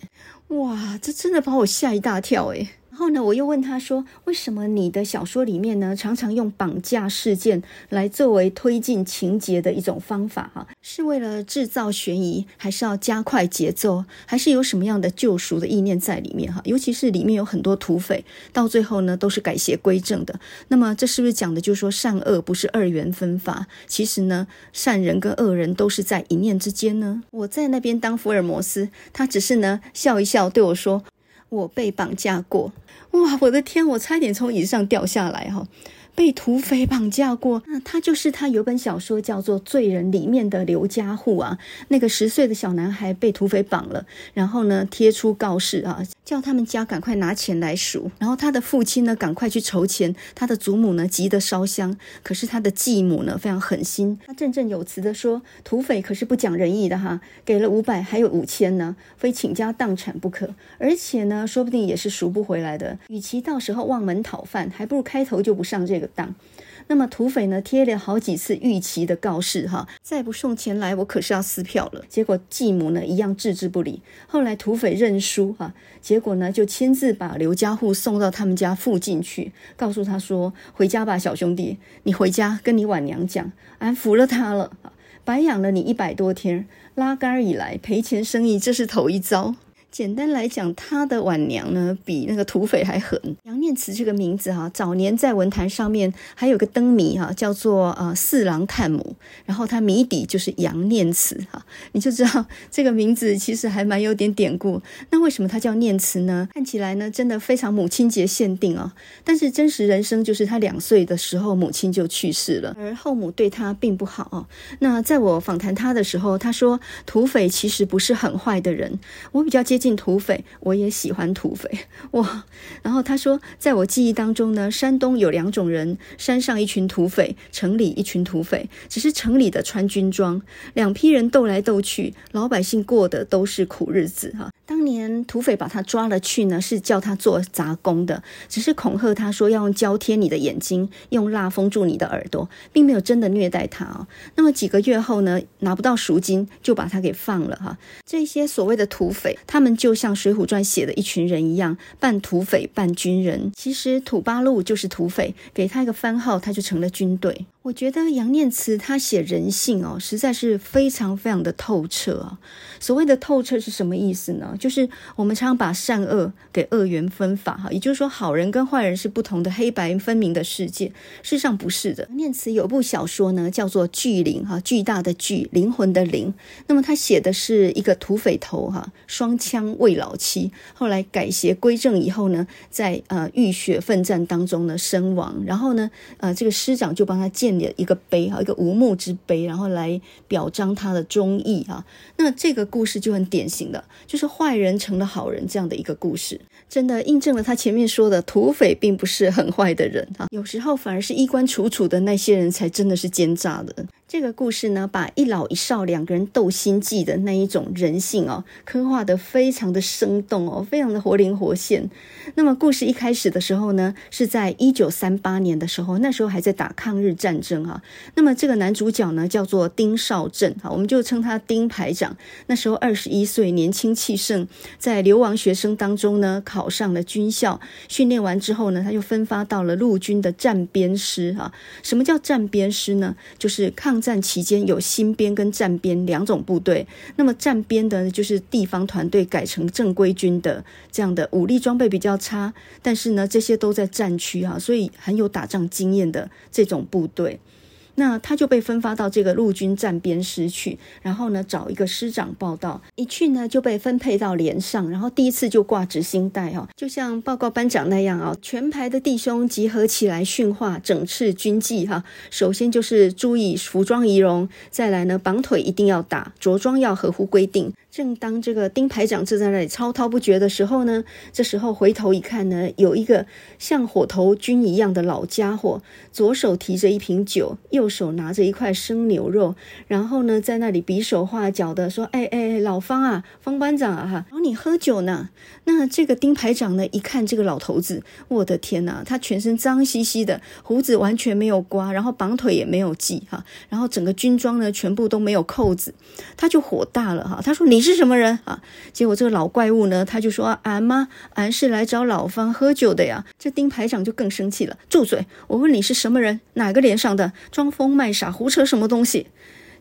哇，这真的把我吓一大跳诶。后呢，我又问他说：“为什么你的小说里面呢，常常用绑架事件来作为推进情节的一种方法？哈，是为了制造悬疑，还是要加快节奏，还是有什么样的救赎的意念在里面？哈，尤其是里面有很多土匪，到最后呢都是改邪归正的。那么这是不是讲的就是说善恶不是二元分法？其实呢，善人跟恶人都是在一念之间呢？我在那边当福尔摩斯，他只是呢笑一笑对我说。”我被绑架过，哇！我的天，我差点从椅子上掉下来哈。被土匪绑架过，那他就是他有本小说叫做《罪人》里面的刘家户啊。那个十岁的小男孩被土匪绑了，然后呢贴出告示啊，叫他们家赶快拿钱来赎。然后他的父亲呢赶快去筹钱，他的祖母呢急得烧香，可是他的继母呢非常狠心，他振振有词的说：“土匪可是不讲仁义的哈，给了五百还有五千呢，非倾家荡产不可。而且呢，说不定也是赎不回来的。与其到时候望门讨饭，还不如开头就不上这个。”当，那么土匪呢贴了好几次预期的告示哈，再不送钱来，我可是要撕票了。结果继母呢一样置之不理。后来土匪认输哈，结果呢就亲自把刘家户送到他们家附近去，告诉他说：“回家吧，小兄弟，你回家跟你晚娘讲，俺服了他了，白养了你一百多天，拉杆以来赔钱生意这是头一遭。”简单来讲，他的晚娘呢，比那个土匪还狠。杨念慈这个名字哈、啊，早年在文坛上面还有个灯谜哈、啊，叫做呃四郎探母，然后他谜底就是杨念慈哈，你就知道这个名字其实还蛮有点典故。那为什么他叫念慈呢？看起来呢，真的非常母亲节限定啊。但是真实人生就是他两岁的时候母亲就去世了，而后母对他并不好啊。那在我访谈他的时候，他说土匪其实不是很坏的人，我比较接。近土匪，我也喜欢土匪哇。然后他说，在我记忆当中呢，山东有两种人：山上一群土匪，城里一群土匪。只是城里的穿军装，两批人斗来斗去，老百姓过的都是苦日子哈。当年土匪把他抓了去呢，是叫他做杂工的，只是恐吓他说要用胶贴你的眼睛，用蜡封住你的耳朵，并没有真的虐待他啊。那么几个月后呢，拿不到赎金，就把他给放了哈。这些所谓的土匪，他们。就像《水浒传》写的一群人一样，半土匪半军人。其实土八路就是土匪，给他一个番号，他就成了军队。我觉得杨念慈他写人性哦，实在是非常非常的透彻啊。所谓的透彻是什么意思呢？就是我们常常把善恶给二元分法哈，也就是说好人跟坏人是不同的黑白分明的世界。事实上不是的。念慈有部小说呢，叫做《巨灵》哈，巨大的巨，灵魂的灵。那么他写的是一个土匪头哈，双枪未老妻，后来改邪归正以后呢，在呃浴血奋战当中呢身亡。然后呢，呃这个师长就帮他建。一个碑哈，一个无墓之碑，然后来表彰他的忠义哈。那这个故事就很典型的，就是坏人成了好人这样的一个故事，真的印证了他前面说的土匪并不是很坏的人啊，有时候反而是衣冠楚楚的那些人才真的是奸诈的。这个故事呢，把一老一少两个人斗心计的那一种人性哦，刻画得非常的生动哦，非常的活灵活现。那么故事一开始的时候呢，是在一九三八年的时候，那时候还在打抗日战争哈。那么这个男主角呢，叫做丁少正哈，我们就称他丁排长。那时候二十一岁，年轻气盛，在流亡学生当中呢，考上了军校，训练完之后呢，他就分发到了陆军的战边师哈。什么叫战边师呢？就是抗战期间有新编跟战编两种部队，那么战编的就是地方团队改成正规军的这样的武力装备比较差，但是呢，这些都在战区哈，所以很有打仗经验的这种部队。那他就被分发到这个陆军战边师去，然后呢，找一个师长报道，一去呢就被分配到连上，然后第一次就挂执行带哦，就像报告班长那样啊，全排的弟兄集合起来训话，整饬军纪哈。首先就是注意服装仪容，再来呢绑腿一定要打，着装要合乎规定。正当这个丁排长正在那里滔滔不绝的时候呢，这时候回头一看呢，有一个像火头军一样的老家伙，左手提着一瓶酒，右手拿着一块生牛肉，然后呢，在那里比手画脚的说：“哎哎，老方啊，方班长啊，哈，找你喝酒呢？”那这个丁排长呢，一看这个老头子，我的天哪，他全身脏兮兮的，胡子完全没有刮，然后绑腿也没有系哈，然后整个军装呢，全部都没有扣子，他就火大了哈，他说：“你。”你是什么人啊？结果这个老怪物呢，他就说：“俺吗？俺是来找老方喝酒的呀。”这丁排长就更生气了：“住嘴！我问你是什么人？哪个连上的？装疯卖傻，胡扯什么东西？”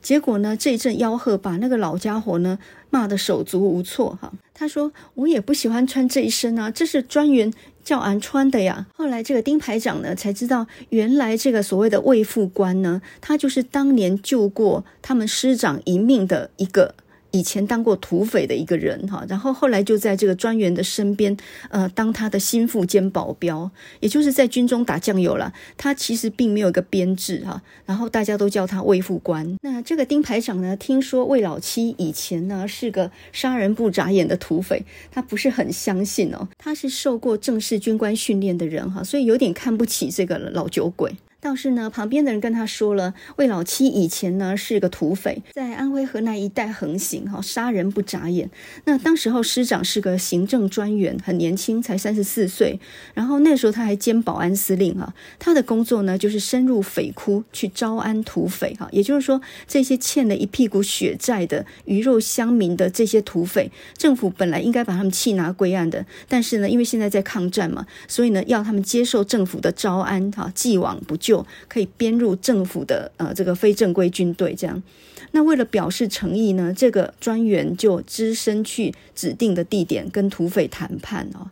结果呢，这一阵吆喝把那个老家伙呢骂得手足无措。哈，他说：“我也不喜欢穿这一身啊，这是专员叫俺穿的呀。”后来这个丁排长呢才知道，原来这个所谓的尉副官呢，他就是当年救过他们师长一命的一个。以前当过土匪的一个人哈，然后后来就在这个专员的身边，呃，当他的心腹兼保镖，也就是在军中打酱油了。他其实并没有一个编制哈，然后大家都叫他魏副官。那这个丁排长呢，听说魏老七以前呢是个杀人不眨眼的土匪，他不是很相信哦，他是受过正式军官训练的人哈，所以有点看不起这个老酒鬼。倒是呢，旁边的人跟他说了，魏老七以前呢是个土匪，在安徽河南一带横行，哈，杀人不眨眼。那当时候师长是个行政专员，很年轻，才三十四岁。然后那时候他还兼保安司令，哈，他的工作呢就是深入匪窟去招安土匪，哈，也就是说这些欠了一屁股血债的鱼肉乡民的这些土匪，政府本来应该把他们缉拿归案的，但是呢，因为现在在抗战嘛，所以呢要他们接受政府的招安，哈，既往不咎。就可以编入政府的呃这个非正规军队这样，那为了表示诚意呢，这个专员就只身去指定的地点跟土匪谈判哦。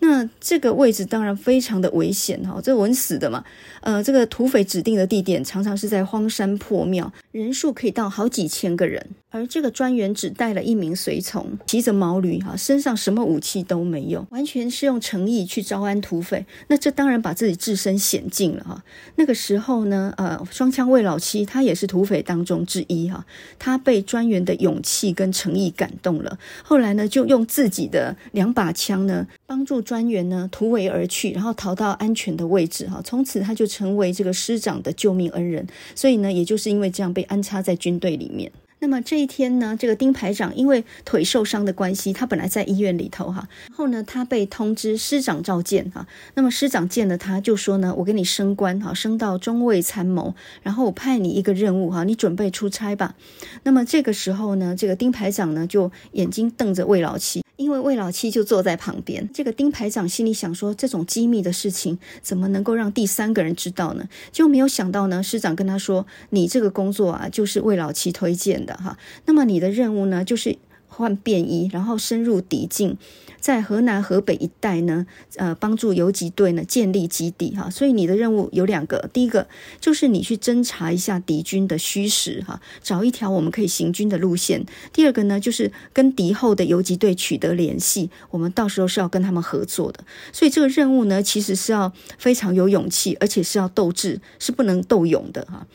那这个位置当然非常的危险哈，这稳死的嘛。呃，这个土匪指定的地点常常是在荒山破庙，人数可以到好几千个人。而这个专员只带了一名随从，骑着毛驴哈，身上什么武器都没有，完全是用诚意去招安土匪。那这当然把自己置身险境了哈。那个时候呢，呃，双枪卫老七他也是土匪当中之一哈，他被专员的勇气跟诚意感动了，后来呢，就用自己的两把枪呢，帮助专员呢突围而去，然后逃到安全的位置哈。从此他就成为这个师长的救命恩人，所以呢，也就是因为这样被安插在军队里面。那么这一天呢，这个丁排长因为腿受伤的关系，他本来在医院里头哈，然后呢，他被通知师长召见哈。那么师长见了他，就说呢，我给你升官哈，升到中尉参谋，然后我派你一个任务哈，你准备出差吧。那么这个时候呢，这个丁排长呢，就眼睛瞪着魏老七。因为魏老七就坐在旁边，这个丁排长心里想说：这种机密的事情怎么能够让第三个人知道呢？就没有想到呢，师长跟他说：“你这个工作啊，就是魏老七推荐的哈。那么你的任务呢，就是。”换便衣，然后深入敌境，在河南、河北一带呢，呃，帮助游击队呢建立基地哈。所以你的任务有两个，第一个就是你去侦查一下敌军的虚实哈，找一条我们可以行军的路线；第二个呢，就是跟敌后的游击队取得联系，我们到时候是要跟他们合作的。所以这个任务呢，其实是要非常有勇气，而且是要斗智，是不能斗勇的哈。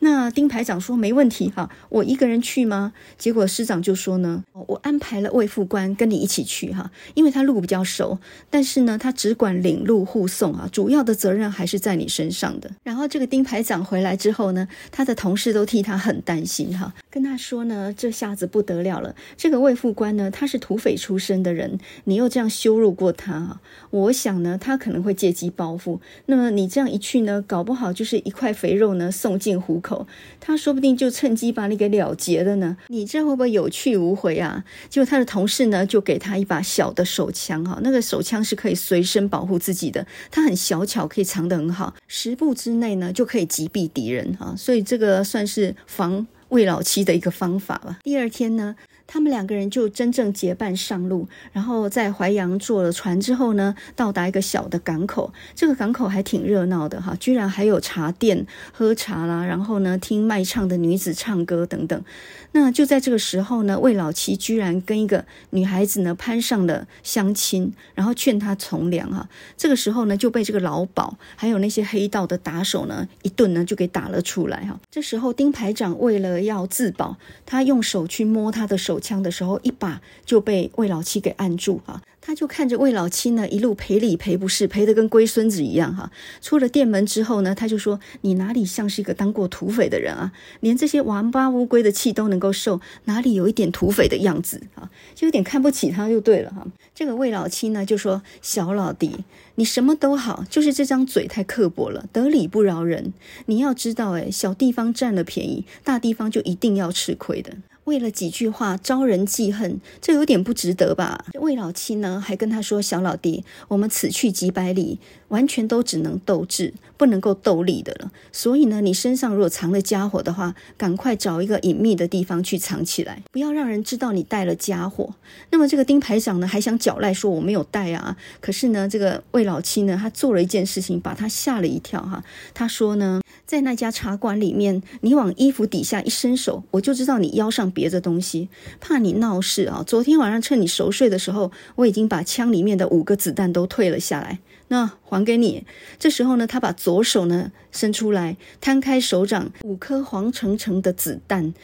那丁排长说没问题哈，我一个人去吗？结果师长就说呢，我安排了卫副官跟你一起去哈，因为他路比较熟，但是呢，他只管领路护送啊，主要的责任还是在你身上的。然后这个丁排长回来之后呢，他的同事都替他很担心哈，跟他说呢，这下子不得了了，这个卫副官呢，他是土匪出身的人，你又这样羞辱过他啊，我想呢，他可能会借机报复。那么你这样一去呢，搞不好就是一块肥肉呢送进虎口。他说不定就趁机把你给了结了呢，你这会不会有去无回啊？结果他的同事呢，就给他一把小的手枪哈，那个手枪是可以随身保护自己的，它很小巧，可以藏得很好，十步之内呢就可以击毙敌人哈，所以这个算是防未老期的一个方法吧。第二天呢，他们两个人就真正结伴上路，然后在淮阳坐了船之后呢，到达一个小的港口。这个港口还挺热闹的哈，居然还有茶店喝茶啦，然后呢听卖唱的女子唱歌等等。那就在这个时候呢，魏老七居然跟一个女孩子呢攀上了相亲，然后劝她从良哈。这个时候呢就被这个老鸨还有那些黑道的打手呢一顿呢就给打了出来哈。这时候丁排长为了要自保，他用手去摸他的手。手枪的时候，一把就被魏老七给按住哈，他就看着魏老七呢，一路赔礼赔不是，赔得跟龟孙子一样哈。出了店门之后呢，他就说：“你哪里像是一个当过土匪的人啊？连这些王八乌龟的气都能够受，哪里有一点土匪的样子啊？就有点看不起他就对了哈。”这个魏老七呢就说：“小老弟，你什么都好，就是这张嘴太刻薄了，得理不饶人。你要知道，哎，小地方占了便宜，大地方就一定要吃亏的。”为了几句话招人记恨，这有点不值得吧？魏老七呢，还跟他说：“小老弟，我们此去几百里，完全都只能斗智，不能够斗力的了。所以呢，你身上如果藏了家伙的话，赶快找一个隐秘的地方去藏起来，不要让人知道你带了家伙。”那么这个丁排长呢，还想狡赖说我没有带啊。可是呢，这个魏老七呢，他做了一件事情，把他吓了一跳哈。他说呢，在那家茶馆里面，你往衣服底下一伸手，我就知道你腰上别着东西，怕你闹事啊！昨天晚上趁你熟睡的时候，我已经把枪里面的五个子弹都退了下来，那还给你。这时候呢，他把左手呢伸出来，摊开手掌，五颗黄澄澄的子弹。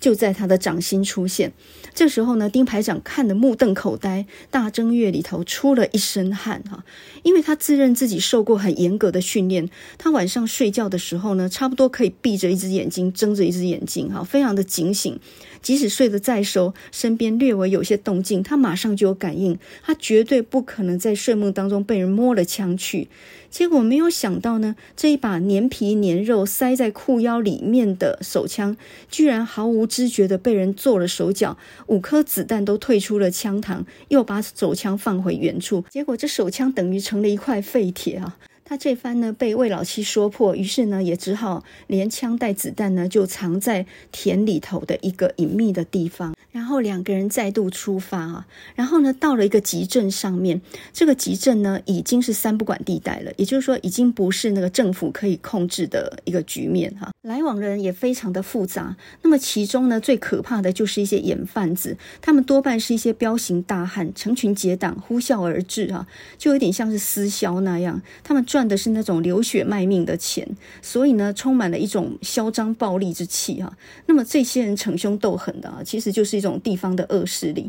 就在他的掌心出现，这时候呢，丁排长看得目瞪口呆，大正月里头出了一身汗哈，因为他自认自己受过很严格的训练，他晚上睡觉的时候呢，差不多可以闭着一只眼睛，睁着一只眼睛哈，非常的警醒，即使睡得再熟，身边略微有些动静，他马上就有感应，他绝对不可能在睡梦当中被人摸了枪去。结果没有想到呢，这一把粘皮粘肉塞在裤腰里面的手枪，居然毫无知觉的被人做了手脚，五颗子弹都退出了枪膛，又把手枪放回原处。结果这手枪等于成了一块废铁啊！他这番呢被魏老七说破，于是呢也只好连枪带子弹呢就藏在田里头的一个隐秘的地方。然后两个人再度出发啊，然后呢到了一个集镇上面，这个集镇呢已经是三不管地带了，也就是说已经不是那个政府可以控制的一个局面哈。来往的人也非常的复杂，那么其中呢最可怕的就是一些盐贩子，他们多半是一些彪形大汉，成群结党呼啸而至啊，就有点像是私销那样，他们赚赚的是那种流血卖命的钱，所以呢充满了一种嚣张暴力之气哈。那么这些人逞凶斗狠的啊，其实就是。一种地方的恶势力。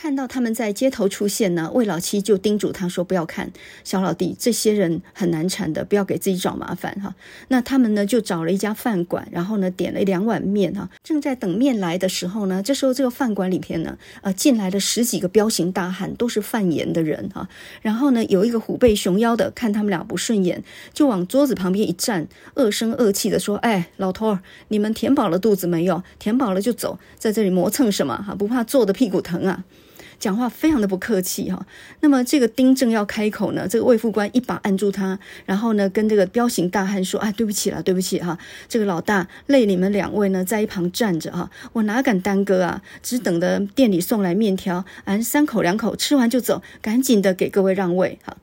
看到他们在街头出现呢，魏老七就叮嘱他说：“不要看，小老弟，这些人很难缠的，不要给自己找麻烦哈。”那他们呢就找了一家饭馆，然后呢点了两碗面哈。正在等面来的时候呢，这时候这个饭馆里边呢，呃，进来了十几个彪形大汉，都是贩盐的人哈。然后呢，有一个虎背熊腰的，看他们俩不顺眼，就往桌子旁边一站，恶声恶气的说：“哎，老头儿，你们填饱了肚子没有？填饱了就走，在这里磨蹭什么哈？不怕坐的屁股疼啊？”讲话非常的不客气哈，那么这个丁正要开口呢，这个魏副官一把按住他，然后呢跟这个彪形大汉说：“哎，对不起了，对不起哈，这个老大累你们两位呢在一旁站着哈，我哪敢耽搁啊，只等着店里送来面条，俺三口两口吃完就走，赶紧的给各位让位哈。”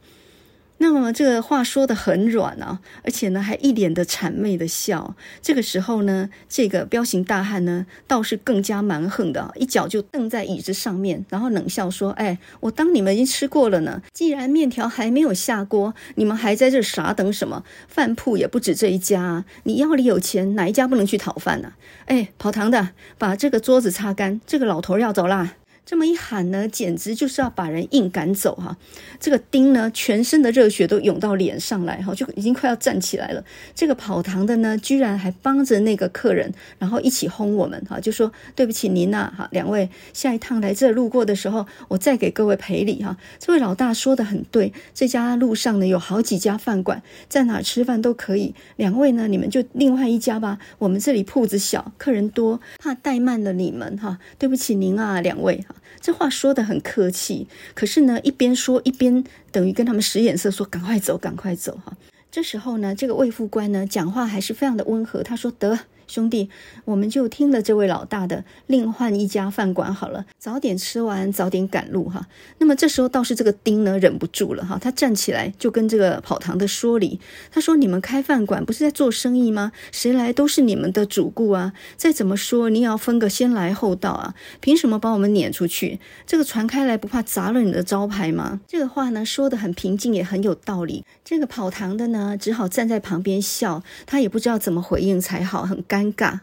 那么这个话说得很软啊，而且呢还一脸的谄媚的笑。这个时候呢，这个彪形大汉呢倒是更加蛮横的，一脚就蹬在椅子上面，然后冷笑说：“哎，我当你们已经吃过了呢。既然面条还没有下锅，你们还在这傻等什么？饭铺也不止这一家啊！你腰里有钱，哪一家不能去讨饭呢？哎，跑堂的，把这个桌子擦干，这个老头要走啦。”这么一喊呢，简直就是要把人硬赶走哈！这个丁呢，全身的热血都涌到脸上来哈，就已经快要站起来了。这个跑堂的呢，居然还帮着那个客人，然后一起轰我们哈，就说对不起您呐哈，两位下一趟来这路过的时候，我再给各位赔礼哈。这位老大说的很对，这家路上呢有好几家饭馆，在哪吃饭都可以。两位呢，你们就另外一家吧，我们这里铺子小，客人多，怕怠慢了你们哈。对不起您啊，两位哈。这话说的很客气，可是呢，一边说一边等于跟他们使眼色，说赶快走，赶快走哈。这时候呢，这个魏副官呢，讲话还是非常的温和，他说得。兄弟，我们就听了这位老大的，另换一家饭馆好了，早点吃完，早点赶路哈。那么这时候倒是这个丁呢，忍不住了哈，他站起来就跟这个跑堂的说理，他说：“你们开饭馆不是在做生意吗？谁来都是你们的主顾啊。再怎么说，你也要分个先来后到啊。凭什么把我们撵出去？这个传开来不怕砸了你的招牌吗？”这个话呢，说得很平静，也很有道理。这个跑堂的呢，只好站在旁边笑，他也不知道怎么回应才好，很尴。尴尬，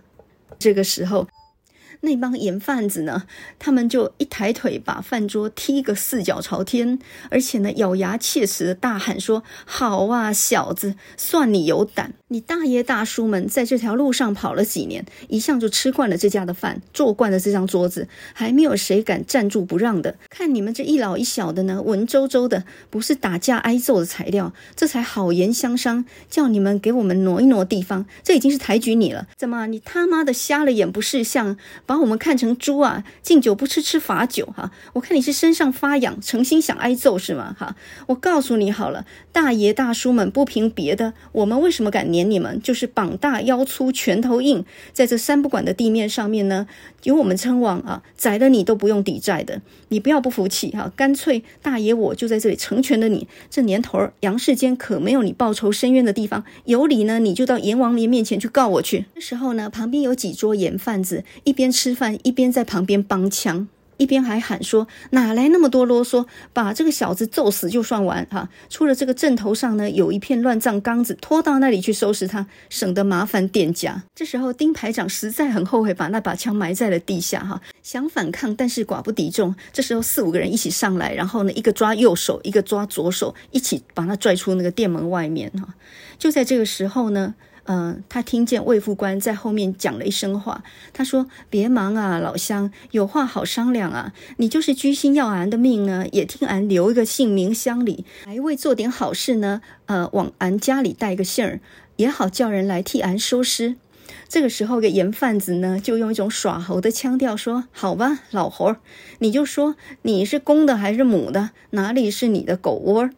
这个时候。那帮盐贩子呢，他们就一抬腿把饭桌踢个四脚朝天，而且呢，咬牙切齿的大喊说：“好啊，小子，算你有胆！你大爷大叔们在这条路上跑了几年，一向就吃惯了这家的饭，坐惯了这张桌子，还没有谁敢站住不让的。看你们这一老一小的呢，文绉绉的，不是打架挨揍的材料，这才好言相商，叫你们给我们挪一挪地方，这已经是抬举你了。怎么，你他妈的瞎了眼不识相？把。把我们看成猪啊！敬酒不吃吃罚酒哈！我看你是身上发痒，诚心想挨揍是吗？哈！我告诉你好了，大爷大叔们不凭别的，我们为什么敢撵你们？就是膀大腰粗，拳头硬，在这三不管的地面上面呢，有我们称王啊！宰了你都不用抵债的，你不要不服气哈！干脆大爷我就在这里成全了你。这年头儿，阳世间可没有你报仇伸冤的地方，有理呢，你就到阎王爷面前去告我去。这时候呢，旁边有几桌盐贩子一边吃。吃饭一边在旁边帮腔，一边还喊说：“哪来那么多啰嗦？把这个小子揍死就算完哈！出了这个阵头上呢，有一片乱葬岗子，拖到那里去收拾他，省得麻烦店家。”这时候丁排长实在很后悔把那把枪埋在了地下哈，想反抗，但是寡不敌众。这时候四五个人一起上来，然后呢，一个抓右手，一个抓左手，一起把他拽出那个店门外面哈。就在这个时候呢。嗯、他听见魏副官在后面讲了一声话，他说：“别忙啊，老乡，有话好商量啊。你就是居心要俺的命呢，也听俺留一个姓名乡里，来为做点好事呢。呃，往俺家里带个信儿，也好叫人来替俺收尸。”这个时候，个盐贩子呢，就用一种耍猴的腔调说：“好吧，老侯，你就说你是公的还是母的？哪里是你的狗窝？”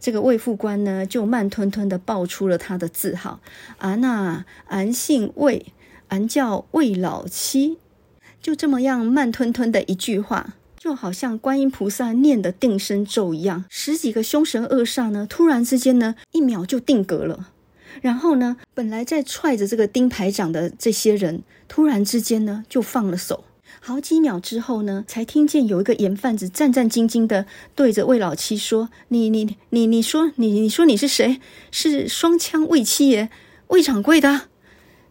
这个卫副官呢，就慢吞吞的报出了他的字号：“啊，那，俺姓魏，俺叫魏老七。”就这么样慢吞吞的一句话，就好像观音菩萨念的定身咒一样。十几个凶神恶煞呢，突然之间呢，一秒就定格了。然后呢，本来在踹着这个丁排长的这些人，突然之间呢，就放了手。好几秒之后呢，才听见有一个盐贩子战战兢兢的对着魏老七说：“你你你你说你你说你是谁？是双枪魏七爷魏掌柜的。”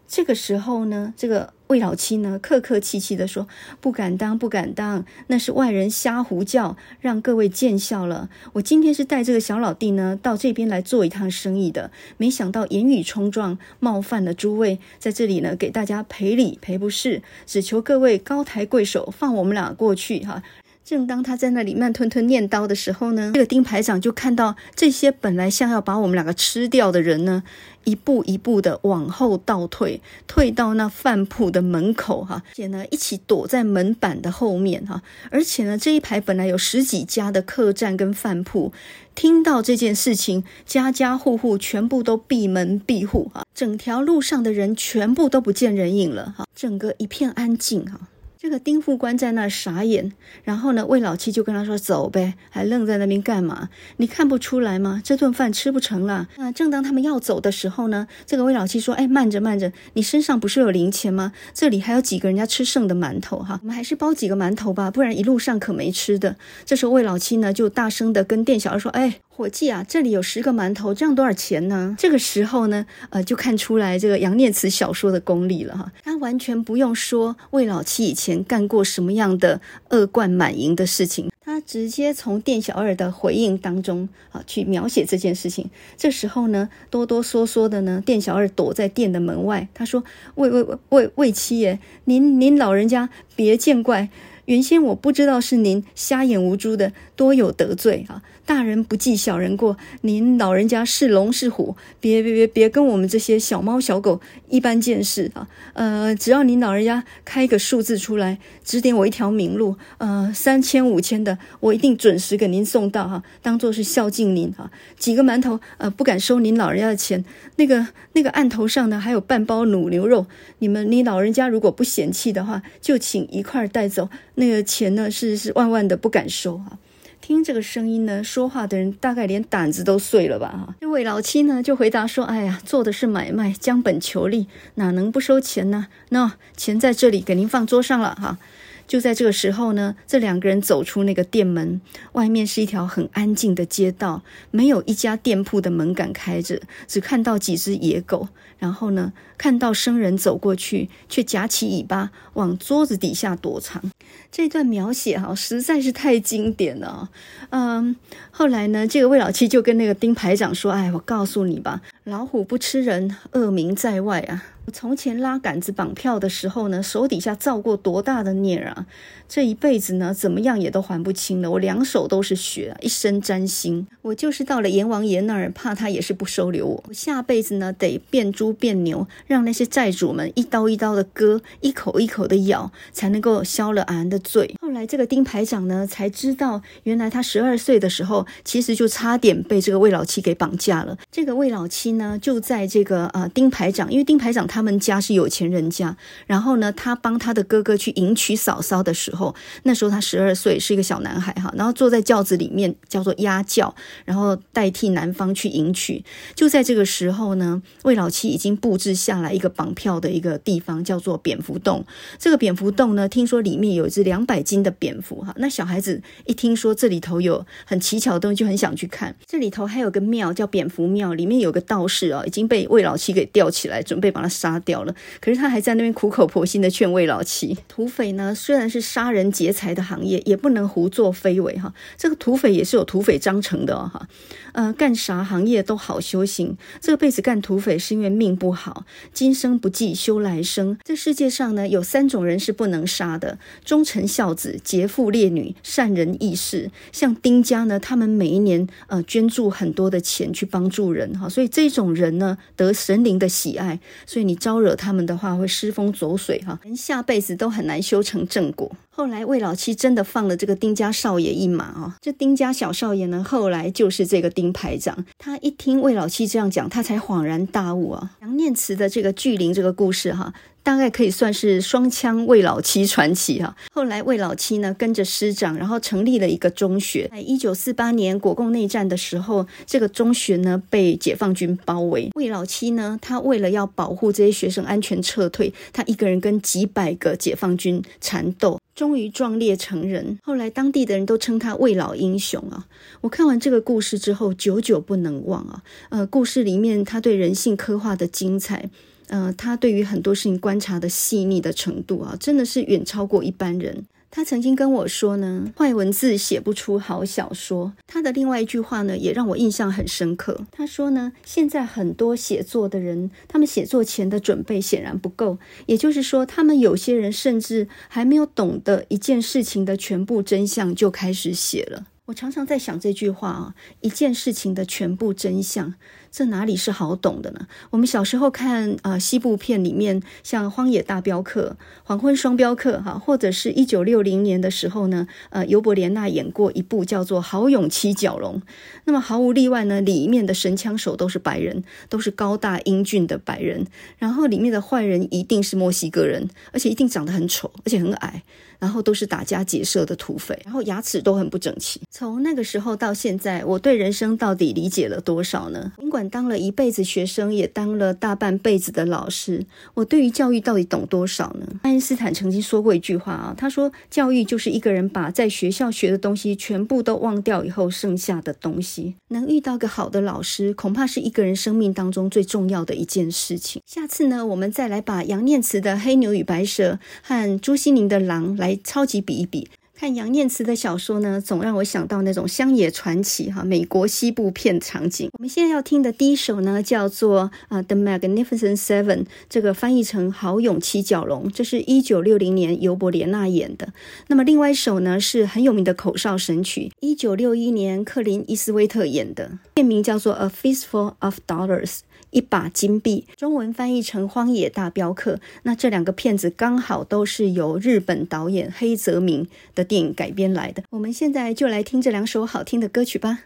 这个时候呢，这个。魏老七呢，客客气气的说：“不敢当，不敢当，那是外人瞎胡叫，让各位见笑了。我今天是带这个小老弟呢，到这边来做一趟生意的，没想到言语冲撞，冒犯了诸位，在这里呢，给大家赔礼赔不是，只求各位高抬贵手，放我们俩过去哈。”正当他在那里慢吞吞念叨的时候呢，这个丁排长就看到这些本来像要把我们两个吃掉的人呢，一步一步的往后倒退，退到那饭铺的门口哈，而且呢一起躲在门板的后面哈，而且呢这一排本来有十几家的客栈跟饭铺，听到这件事情，家家户户全部都闭门闭户哈，整条路上的人全部都不见人影了哈，整个一片安静哈。这个丁副官在那儿傻眼，然后呢，魏老七就跟他说：“走呗，还愣在那边干嘛？你看不出来吗？这顿饭吃不成了。”那正当他们要走的时候呢，这个魏老七说：“哎，慢着慢着，你身上不是有零钱吗？这里还有几个人家吃剩的馒头哈，我们还是包几个馒头吧，不然一路上可没吃的。”这时候魏老七呢就大声的跟店小二说：“哎。”伙计啊，这里有十个馒头，这样多少钱呢？这个时候呢，呃，就看出来这个杨念慈小说的功力了哈。他完全不用说魏老七以前干过什么样的恶贯满盈的事情，他直接从店小二的回应当中啊去描写这件事情。这时候呢，哆哆嗦嗦的呢，店小二躲在店的门外，他说：“魏魏魏魏魏七爷，您您老人家别见怪。”原先我不知道是您瞎眼无珠的，多有得罪啊！大人不计小人过，您老人家是龙是虎，别别别别跟我们这些小猫小狗一般见识啊！呃，只要您老人家开个数字出来，指点我一条明路，呃，三千五千的，我一定准时给您送到哈、啊，当做是孝敬您啊！几个馒头，呃，不敢收您老人家的钱，那个那个案头上呢，还有半包卤牛肉，你们你老人家如果不嫌弃的话，就请一块带走。那个钱呢，是是万万的不敢收啊！听这个声音呢，说话的人大概连胆子都碎了吧？哈，这位老七呢就回答说：“哎呀，做的是买卖，将本求利，哪能不收钱呢？那钱在这里，给您放桌上了哈。”就在这个时候呢，这两个人走出那个店门，外面是一条很安静的街道，没有一家店铺的门敢开着，只看到几只野狗。然后呢，看到生人走过去，却夹起尾巴往桌子底下躲藏。这段描写哈，实在是太经典了。嗯，后来呢，这个魏老七就跟那个丁排长说：“哎，我告诉你吧，老虎不吃人，恶名在外啊。”我从前拉杆子绑票的时候呢，手底下造过多大的孽啊！这一辈子呢，怎么样也都还不清了。我两手都是血，一身沾腥。我就是到了阎王爷那儿，怕他也是不收留我。我下辈子呢，得变猪变牛，让那些债主们一刀一刀的割，一口一口的咬，才能够消了俺的罪。后来这个丁排长呢，才知道原来他十二岁的时候，其实就差点被这个魏老七给绑架了。这个魏老七呢，就在这个呃丁排长，因为丁排长他。他们家是有钱人家，然后呢，他帮他的哥哥去迎娶嫂嫂的时候，那时候他十二岁，是一个小男孩哈，然后坐在轿子里面叫做压轿，然后代替男方去迎娶。就在这个时候呢，魏老七已经布置下来一个绑票的一个地方，叫做蝙蝠洞。这个蝙蝠洞呢，听说里面有一只两百斤的蝙蝠哈，那小孩子一听说这里头有很奇巧的东西，就很想去看。这里头还有个庙叫蝙蝠庙，里面有个道士啊，已经被魏老七给吊起来，准备把他杀。杀掉了，可是他还在那边苦口婆心的劝慰老七。土匪呢，虽然是杀人劫财的行业，也不能胡作非为哈。这个土匪也是有土匪章程的哈。呃，干啥行业都好修行，这辈子干土匪是因为命不好，今生不济修来生。这世界上呢，有三种人是不能杀的：忠臣孝子、劫富烈女、善人义士。像丁家呢，他们每一年呃捐助很多的钱去帮助人哈，所以这种人呢得神灵的喜爱，所以你。招惹他们的话，会失风走水哈，连下辈子都很难修成正果。后来魏老七真的放了这个丁家少爷一马啊，这丁家小少爷呢，后来就是这个丁排长。他一听魏老七这样讲，他才恍然大悟啊。杨念慈的这个巨灵这个故事哈。大概可以算是双枪魏老七传奇哈。后来魏老七呢跟着师长，然后成立了一个中学。在一九四八年国共内战的时候，这个中学呢被解放军包围。魏老七呢，他为了要保护这些学生安全撤退，他一个人跟几百个解放军缠斗，终于壮烈成人。后来当地的人都称他魏老英雄啊。我看完这个故事之后，久久不能忘啊。呃，故事里面他对人性刻画的精彩。呃，他对于很多事情观察的细腻的程度啊，真的是远超过一般人。他曾经跟我说呢，坏文字写不出好小说。他的另外一句话呢，也让我印象很深刻。他说呢，现在很多写作的人，他们写作前的准备显然不够，也就是说，他们有些人甚至还没有懂得一件事情的全部真相，就开始写了。我常常在想这句话啊，一件事情的全部真相。这哪里是好懂的呢？我们小时候看呃西部片里面，像《荒野大镖客》《黄昏双镖客》哈，或者是一九六零年的时候呢，呃尤伯莲娜演过一部叫做《豪勇七蛟龙》。那么毫无例外呢，里面的神枪手都是白人，都是高大英俊的白人。然后里面的坏人一定是墨西哥人，而且一定长得很丑，而且很矮。然后都是打家劫舍的土匪，然后牙齿都很不整齐。从那个时候到现在，我对人生到底理解了多少呢？尽管当了一辈子学生，也当了大半辈子的老师，我对于教育到底懂多少呢？爱因斯坦曾经说过一句话啊，他说：“教育就是一个人把在学校学的东西全部都忘掉以后剩下的东西。能遇到个好的老师，恐怕是一个人生命当中最重要的一件事情。”下次呢，我们再来把杨念慈的《黑牛与白蛇》和朱西甯的《狼》。来超级比一比，看杨念慈的小说呢，总让我想到那种乡野传奇哈，美国西部片场景。我们现在要听的第一首呢，叫做啊《The Magnificent Seven》，这个翻译成《豪勇七蛟龙》，这是一九六零年尤伯莲娜演的。那么另外一首呢，是很有名的口哨神曲，一九六一年克林伊斯威特演的，片名叫做《A Fistful of Dollars》。一把金币，中文翻译成《荒野大镖客》。那这两个片子刚好都是由日本导演黑泽明的电影改编来的。我们现在就来听这两首好听的歌曲吧。